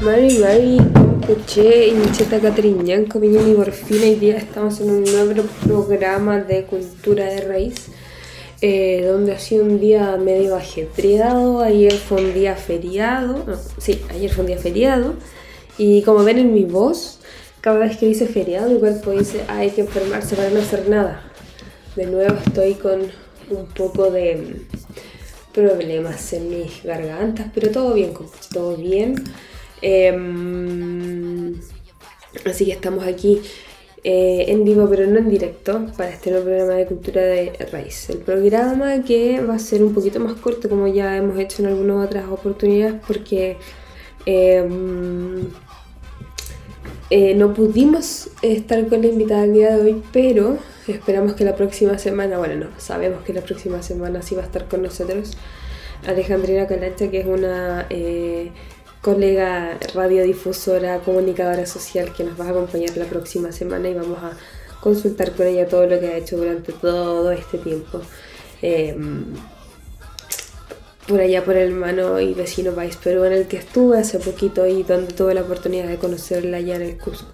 Mari Mari, escuché Incheta Catariñanco, Piñón y por fin hoy día estamos en un nuevo programa de cultura de raíz, eh, donde ha sido un día medio ajetreado, ayer fue un día feriado, no, sí, ayer fue un día feriado, y como ven en mi voz, cada vez que dice feriado, mi cuerpo dice, ah, hay que enfermarse para no hacer nada. De nuevo estoy con un poco de problemas en mis gargantas, pero todo bien, todo bien. Em, así que estamos aquí eh, en vivo, pero no en directo, para este nuevo programa de cultura de raíz. El programa que va a ser un poquito más corto, como ya hemos hecho en algunas otras oportunidades, porque em, eh, no pudimos estar con la invitada el día de hoy, pero esperamos que la próxima semana, bueno, no, sabemos que la próxima semana sí va a estar con nosotros Alejandrina Calacha, que es una eh, colega radiodifusora, comunicadora social que nos va a acompañar la próxima semana y vamos a consultar con ella todo lo que ha hecho durante todo este tiempo. Em, por allá por el hermano y vecino país Perú en el que estuve hace poquito y donde tuve la oportunidad de conocerla allá en el Cusco.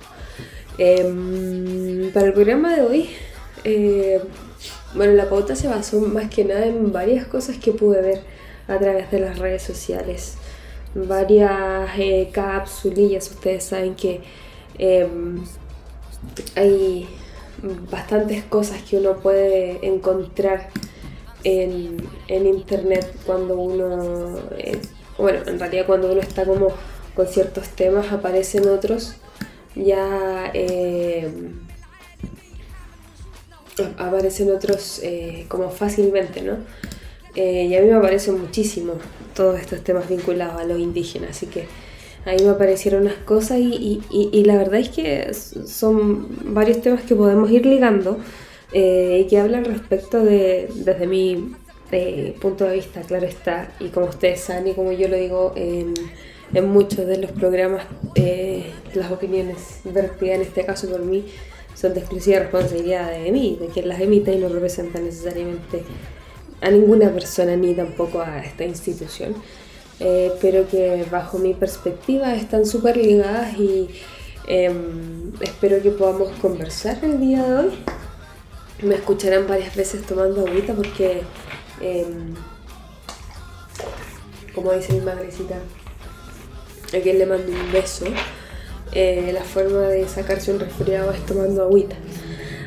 Em, para el programa de hoy, eh, bueno, la pauta se basó más que nada en varias cosas que pude ver a través de las redes sociales varias eh, capsulillas. Ustedes saben que em, hay bastantes cosas que uno puede encontrar en, internet cuando uno, eh, bueno, en realidad cuando uno está como con ciertos temas aparecen otros ya em, aparecen otros eh, como fácilmente, ¿no? Eh, y a mí me aparecen muchísimo todos estos temas vinculados a los indígenas, así que ahí me aparecieron unas cosas y, y, la verdad es que son varios temas que podemos ir ligando eh, y que hablan respecto de, desde mi eh, punto de vista, claro está, y como ustedes saben y como yo lo digo en, en muchos de los programas, las opiniones vertidas en este caso por mí son de exclusiva responsabilidad de mí, de quien las emite y no representa necesariamente a ninguna persona ni tampoco a esta institución, eh, pero que bajo mi perspectiva están súper ligadas y em, espero que podamos conversar el día de hoy. Me escucharán varias veces tomando agüita porque, em, como dice mi madrecita, a quien le mando un beso, eh, la forma de sacarse un resfriado es tomando agüita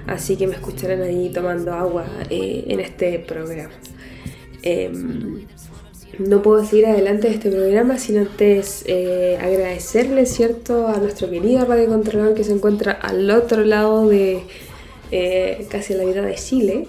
así que me escucharán ahí tomando agua eh, en este programa. Em, no puedo seguir adelante de este programa sin antes eh, agradecerle, ¿cierto?, a nuestro querido Radio Controlador que se encuentra al otro lado de eh, casi la mitad de Chile.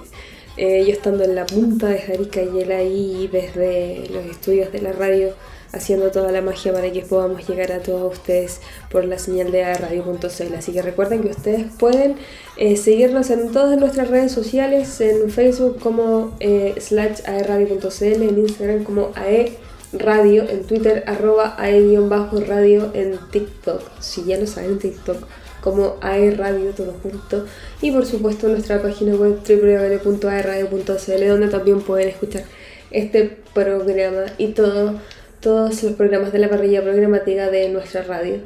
yo estando en la punta de Jarica y él ahí desde los estudios de la radio haciendo toda la magia para que podamos llegar a todos ustedes por la señal de radio.cl. Así que recuerden que ustedes pueden eh, seguirnos en todas nuestras redes sociales, en Facebook como eh, slash aerradio.cl, en Instagram como aeradio, en Twitter arroba ae-radio, en TikTok, si ya lo saben, TikTok como aerradio todo junto y por supuesto nuestra página web www.aerradio.cl donde también pueden escuchar este programa y todo todos los programas de la parrilla programática de nuestra radio.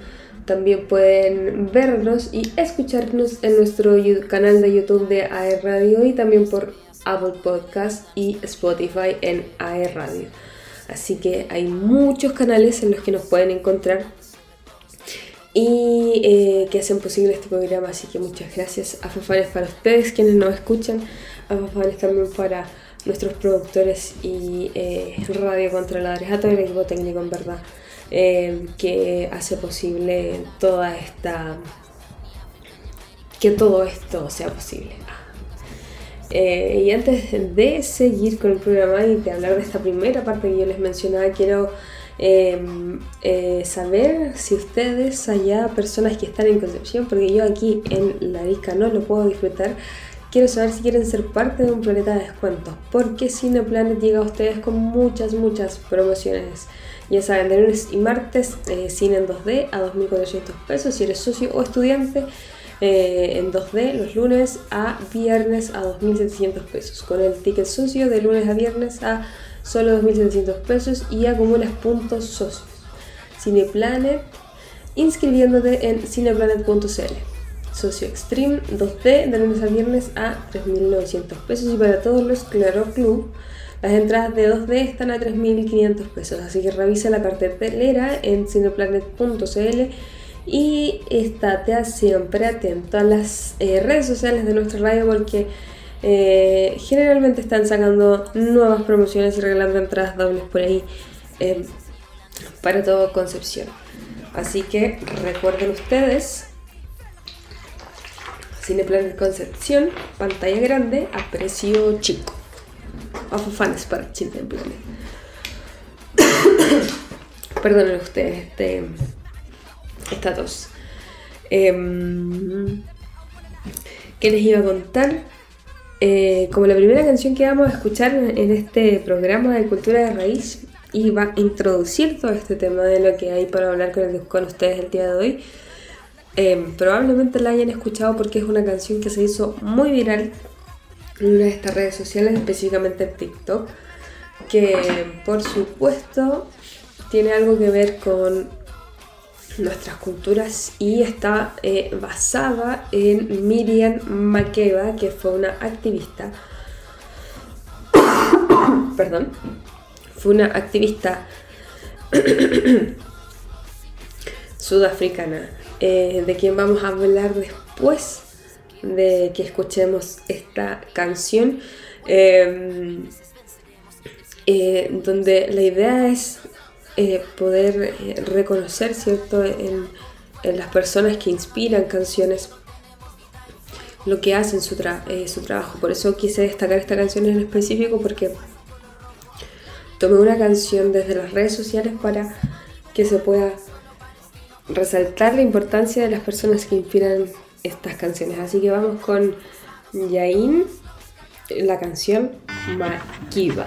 También pueden vernos y escucharnos en nuestro canal de YouTube de AE Radio y también por Apple Podcast y Spotify en AE Radio. Así que hay muchos canales en los que nos pueden encontrar y eh, que hacen posible este programa. Así que muchas gracias a Fafanes para ustedes quienes nos escuchan, a Fafanes también para nuestros productores y eh, radiocontroladores, a todo el equipo técnico en verdad, eh, que hace posible toda esta. que todo esto sea posible. Eh, y antes de seguir con el programa y de hablar de esta primera parte que yo les mencionaba, quiero em, saber si ustedes allá, personas que están en Concepción, porque yo aquí en La Disca no lo puedo disfrutar, Quiero saber si quieren ser parte de un planeta de descuentos, porque Cineplanet llega a ustedes con muchas, muchas promociones. Ya saben, de lunes y martes, eh, cine en 2D a 2.400 pesos si eres socio o estudiante. Eh, en 2D los lunes a viernes a 2.700 pesos. Con el ticket socio de lunes a viernes a solo 2.700 pesos y acumulas puntos socios. Cineplanet inscribiéndote en cineplanet.cl. Socio Extreme 2D de lunes a viernes a 3.900 pesos y para todos los Claro Club las entradas de 2D están a 3.500 pesos, así que revisa la cartelera en cineplanet.cl y estate siempre atento a las eh, redes sociales de nuestra radio porque eh, generalmente están sacando nuevas promociones y regalando entradas dobles por ahí eh, para todo Concepción. Así que recuerden ustedes, Cineplanet Concepción, pantalla grande a precio chico. Of fans para Cineplanet. Perdonen ustedes este, esta tos. Em, ¿Qué les iba a contar? Eh, como la primera canción que vamos a escuchar en este programa de Cultura de Raíz y va a introducir todo este tema de lo que hay para hablar con, ustedes el día de hoy, em, probablemente la hayan escuchado porque es una canción que se hizo muy viral en una de estas redes sociales, específicamente en TikTok, que por supuesto tiene algo que ver con nuestras culturas y está eh, basada en Miriam Makeba, que fue una activista, perdón, fue una activista sudafricana, eh, de quien vamos a hablar después de que escuchemos esta canción, eh, donde la idea es eh, poder reconocer, ¿cierto?, en, las personas que inspiran canciones lo que hacen su, su trabajo. Por eso quise destacar esta canción en específico porque tomé una canción desde las redes sociales para que se pueda resaltar la importancia de las personas que inspiran estas canciones. Así que vamos con Yain, la canción Makiba.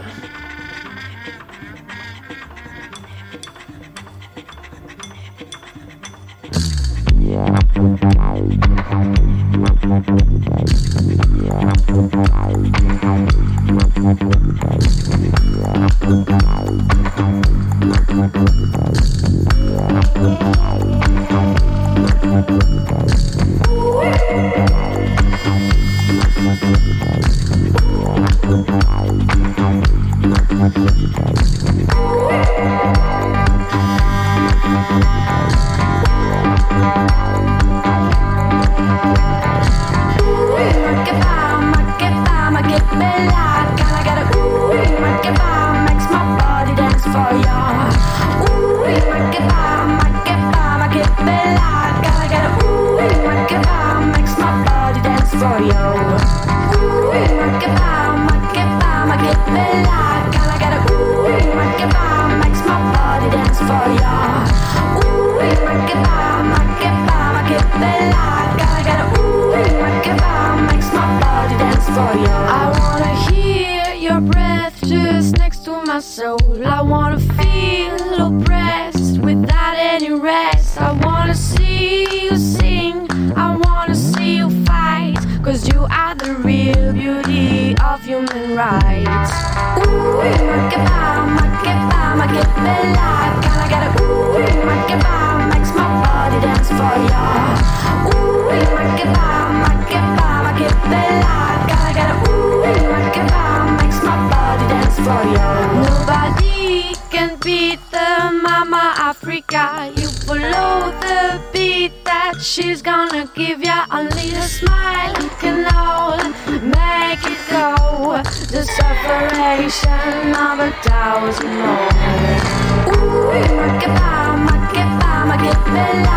we shed another thousand more. Ooh, make it by, make it by, make it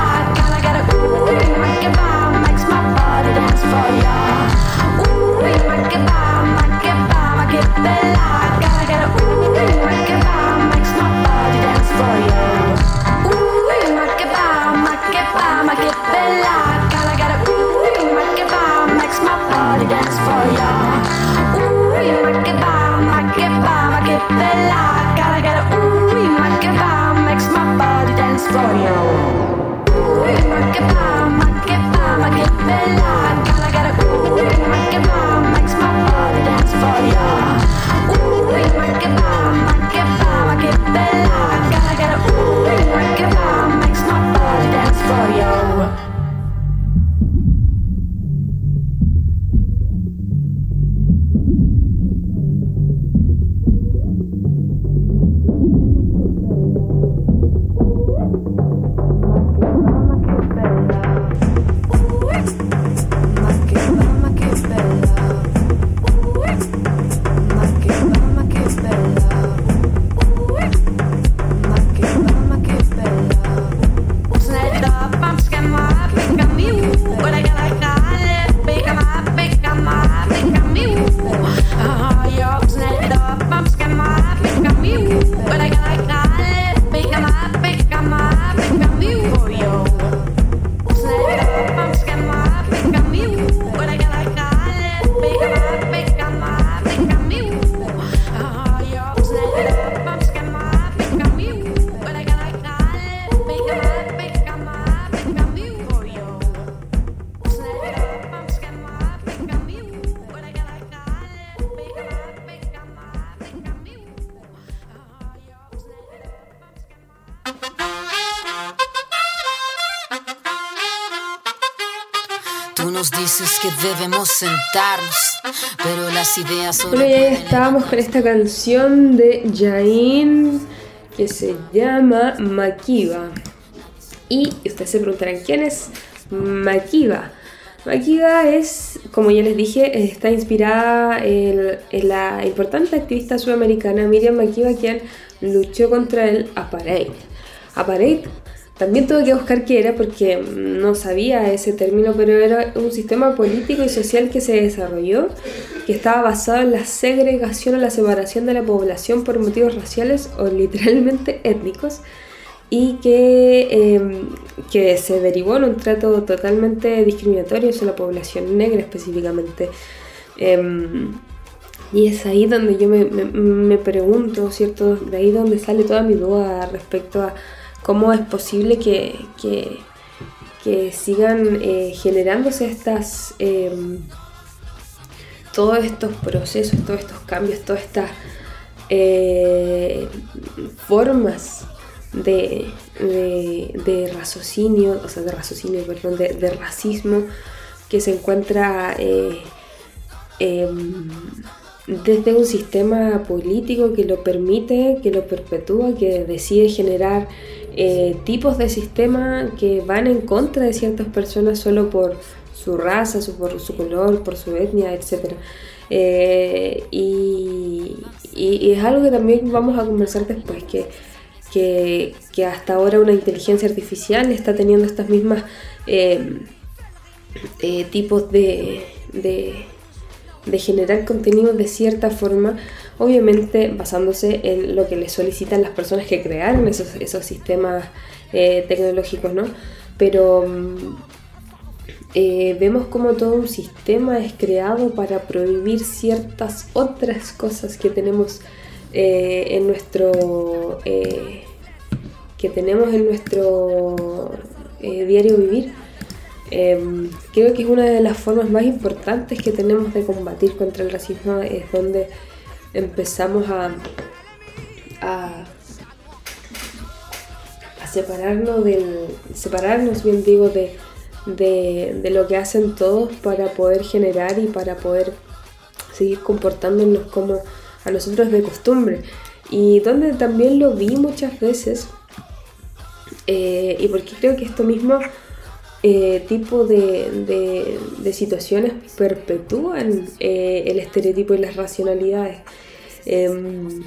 debemos sentarnos, pero las ideas son. Bueno, ya estábamos con esta canción de Jain que se llama Makiba. Y ustedes se preguntarán quién es Makiba. Makiba es, como ya les dije, está inspirada en, la importante activista sudamericana Miriam Makiba, quien luchó contra el apartheid. Apartheid también tuve que buscar qué era porque no sabía ese término, pero era un sistema político y social que se desarrolló, que estaba basado en la segregación o la separación de la población por motivos raciales o literalmente étnicos, y que, em, que se derivó en un trato totalmente discriminatorio hacia la población negra específicamente. Em, y es ahí donde yo me, me pregunto, ¿cierto? De ahí donde sale toda mi duda respecto a cómo es posible que, que, sigan eh, generándose estas, em, todos estos procesos, todos estos cambios, todas estas eh, formas de, de, raciocinio, o sea, de raciocinio, perdón, de, racismo que se encuentra eh, em, desde un sistema político que lo permite, que lo perpetúa, que decide generar eh, tipos de sistema que van en contra de ciertas personas solo por su raza, su, por su color, por su etnia, etc. Eh, y, es algo que también vamos a conversar después, que, que, hasta ahora una inteligencia artificial está teniendo estas mismas eh, tipos de, de, de generar contenido de cierta forma obviamente basándose en lo que le solicitan las personas que crearon esos, esos sistemas eh, tecnológicos, ¿no? Pero mm, eh, vemos como todo un sistema es creado para prohibir ciertas otras cosas que tenemos eh, en nuestro que tenemos en nuestro diario vivir. Em, creo que es una de las formas más importantes que tenemos de combatir contra el racismo, es donde empezamos a, a, separarnos del. separarnos bien digo de, de, lo que hacen todos para poder generar y para poder seguir comportándonos como a nosotros de costumbre. Y donde también lo vi muchas veces, eh, y porque creo que esto mismo eh, tipo de, de, situaciones perpetúan eh, el estereotipo y las racionalidades. Em,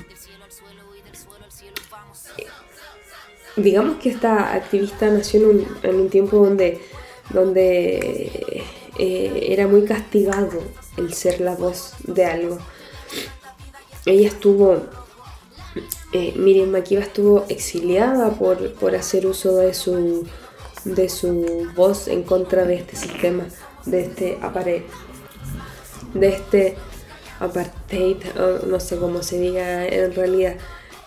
digamos que esta activista nació en un, en un tiempo donde, donde eh, era muy castigado el ser la voz de algo. Ella estuvo, Miriam Makiba estuvo exiliada por, por hacer uso de su de su voz en contra de este sistema, de este apartheid, de este apartheid, no sé cómo se diga en realidad.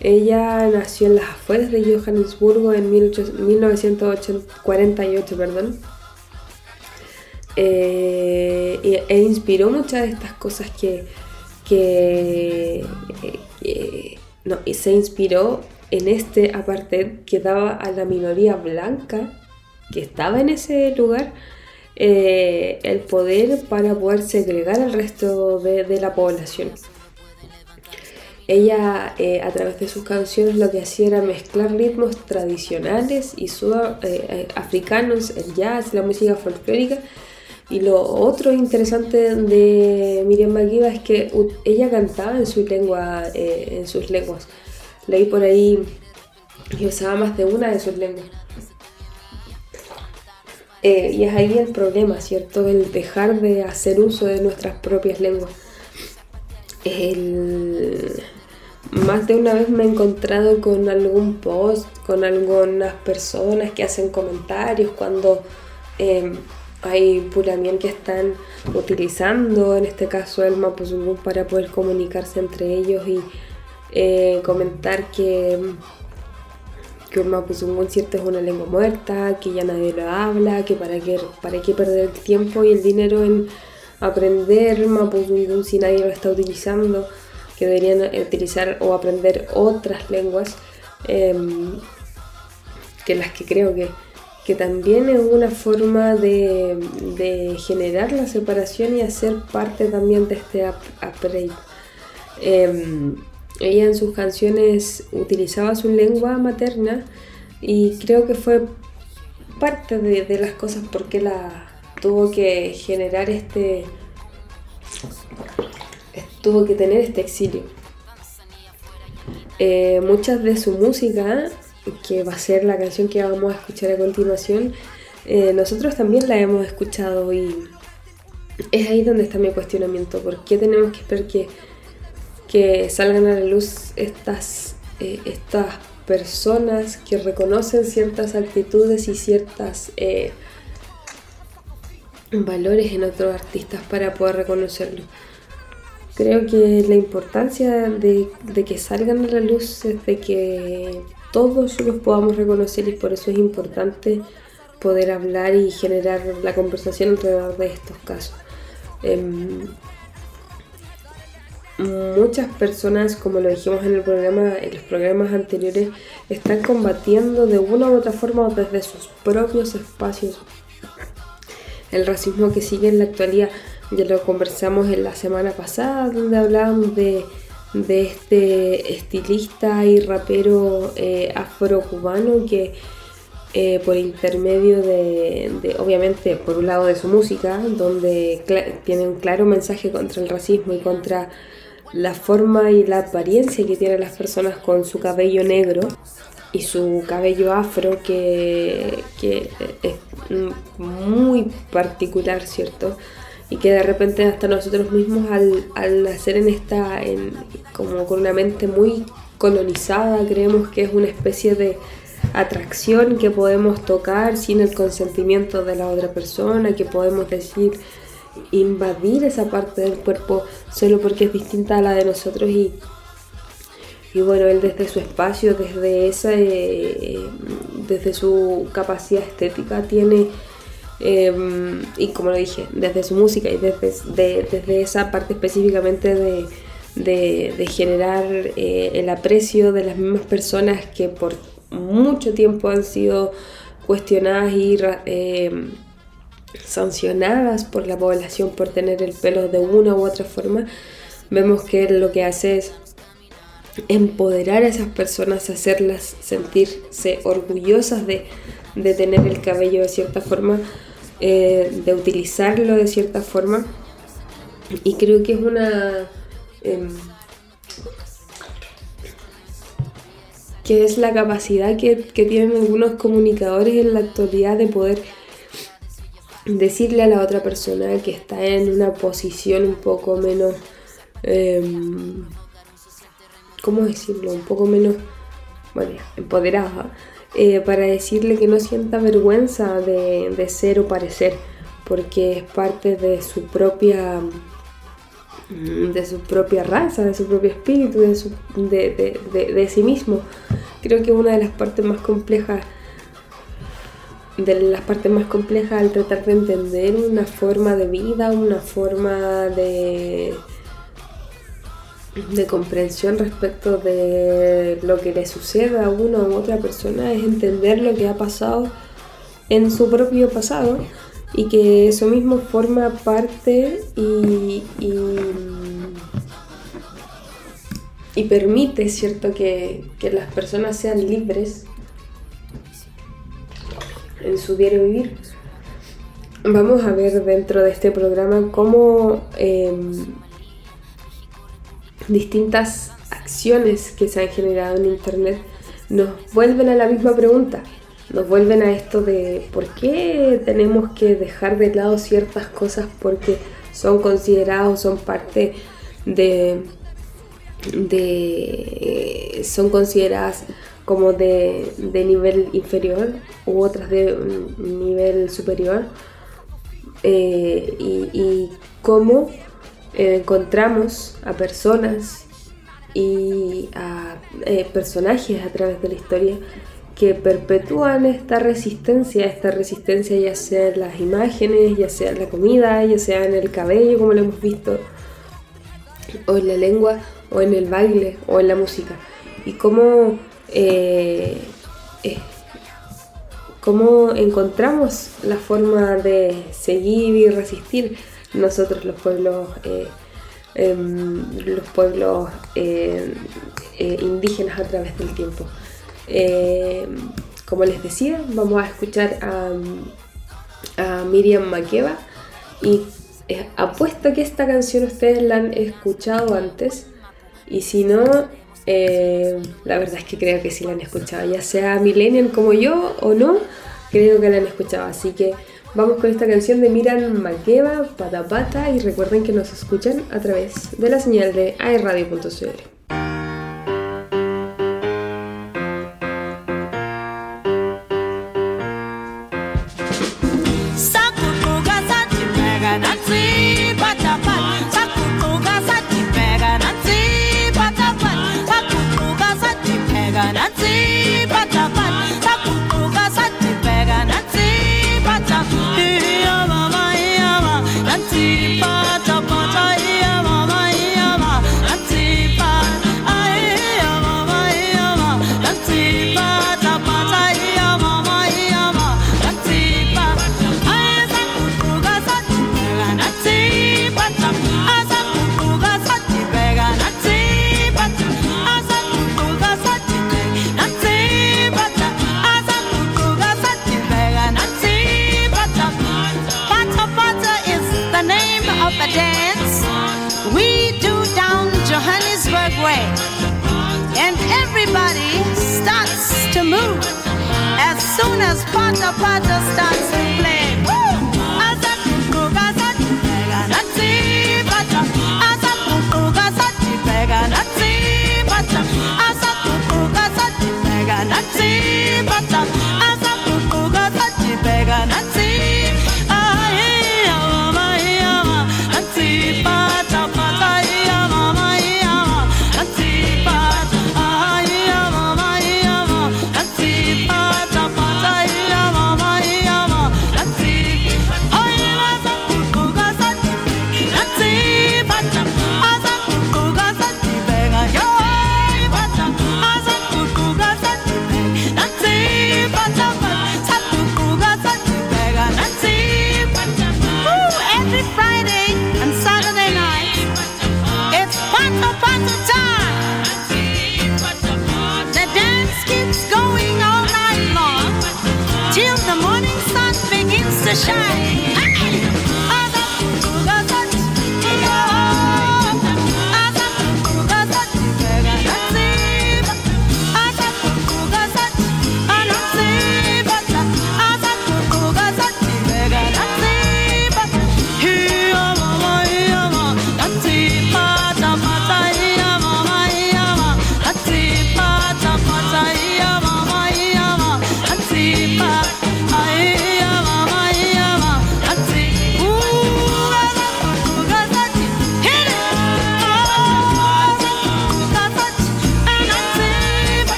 Ella nació en las afueras de Johannesburgo en 1948, perdón. Eh, e, inspiró muchas de estas cosas que, que no, y se inspiró en este apartheid que daba a la minoría blanca que estaba en ese lugar eh, el poder para poder segregar al resto de, la población. Ella eh, a través de sus canciones lo que hacía era mezclar ritmos tradicionales y sudafricanos, eh, el jazz, la música folclórica. Y lo otro interesante de Miriam Makiba es que ella cantaba lengua, en sus lenguas. Leí por ahí que usaba más de una de sus lenguas. Eh, y es ahí el problema, ¿cierto? El dejar de hacer uso de nuestras propias lenguas. Más de una vez me he encontrado con algún post, con algunas personas que hacen comentarios cuando em, hay puramien que están utilizando, en este caso el Mapuzungún, para poder comunicarse entre ellos y eh, comentar que que un mapuzungún cierto es una lengua muerta, que ya nadie lo habla, que para qué, para qué perder el tiempo y el dinero en aprender mapuzungún si nadie lo está utilizando, que deberían utilizar o aprender otras lenguas em, que las que creo que, que también es una forma de, generar la separación y hacer parte también de este upgrade. Em, ella en sus canciones utilizaba su lengua materna y creo que fue parte de, las cosas porque la tuvo que generar este tuvo que tener este exilio. Eh, muchas de su música que va a ser la canción que vamos a escuchar a continuación eh, nosotros también la hemos escuchado y es ahí donde está mi cuestionamiento. ¿por qué tenemos que esperar que, que salgan a la luz estas, eh, estas personas que reconocen ciertas actitudes y ciertas eh, valores en otros artistas para poder reconocerlo. Creo que la importancia de, que salgan a la luz es de que todos los podamos reconocer y por eso es importante poder hablar y generar la conversación alrededor de estos casos. Em, muchas personas, como lo dijimos en el programa, en los programas anteriores, están combatiendo de una u otra forma desde sus propios espacios el racismo que sigue en la actualidad. Ya lo conversamos en la semana pasada, donde hablábamos de, este estilista y rapero eh, afro-cubano que eh, por intermedio de, obviamente, por un lado de su música, donde tiene un claro mensaje contra el racismo y contra la forma y la apariencia que tienen las personas con su cabello negro y su cabello afro que, es muy particular, ¿cierto? Y que de repente hasta nosotros mismos al, al nacer en esta, en, como con una mente muy colonizada, creemos que es una especie de atracción que podemos tocar sin el consentimiento de la otra persona, que podemos decir invadir esa parte del cuerpo solo porque es distinta a la de nosotros y, y bueno, él desde su espacio, desde esa, eh, desde su capacidad estética tiene, em, y como lo dije, desde su música y desde, desde esa parte específicamente de, de, generar eh, el aprecio de las mismas personas que por mucho tiempo han sido cuestionadas y em, sancionadas por la población por tener el pelo de una u otra forma, vemos que lo que hace es empoderar a esas personas, hacerlas sentirse orgullosas de, tener el cabello de cierta forma, eh, de utilizarlo de cierta forma. Y creo que es una... Em, que es la capacidad que, que tienen algunos comunicadores en la actualidad de poder decirle a la otra persona que está en una posición un poco menos, em, ¿cómo decirlo? Un poco menos, bueno, empoderada, eh, para decirle que no sienta vergüenza de, ser o parecer, porque es parte de su propia de su propia raza, de su propio espíritu, de, de sí mismo. Creo que una de las partes más complejas de las partes más complejas al tratar de entender una forma de vida, una forma de, de comprensión respecto de lo que le sucede a una u otra persona, es entender lo que ha pasado en su propio pasado y que eso mismo forma parte y, y, permite, ¿cierto?, que, que las personas sean libres en su diario vivir. Vamos a ver dentro de este programa cómo em, distintas acciones que se han generado en Internet nos vuelven a la misma pregunta. Nos vuelven a esto de por qué tenemos que dejar de lado ciertas cosas porque son considerados, son parte de, de son consideradas como de, nivel inferior u otras de nivel superior eh, y, cómo encontramos a personas y a eh, personajes a través de la historia que perpetúan esta resistencia, esta resistencia ya sea en las imágenes, ya sea en la comida, ya sea en el cabello como lo hemos visto, o en la lengua, o en el baile, o en la música. Y cómo eh, eh, cómo encontramos la forma de seguir y resistir nosotros los pueblos, eh, em, los pueblos indígenas a través del tiempo. como les decía, vamos a escuchar a, a Miriam Makeba y apuesto que esta canción ustedes la han escuchado antes y si no, la verdad es que creo que sí la han escuchado, ya sea millennial como yo o no, creo que la han escuchado, así que Vamos con esta canción de Miran Makeba, Pata Pata, y recuerden que nos escuchan a través de la señal de airradio.cl.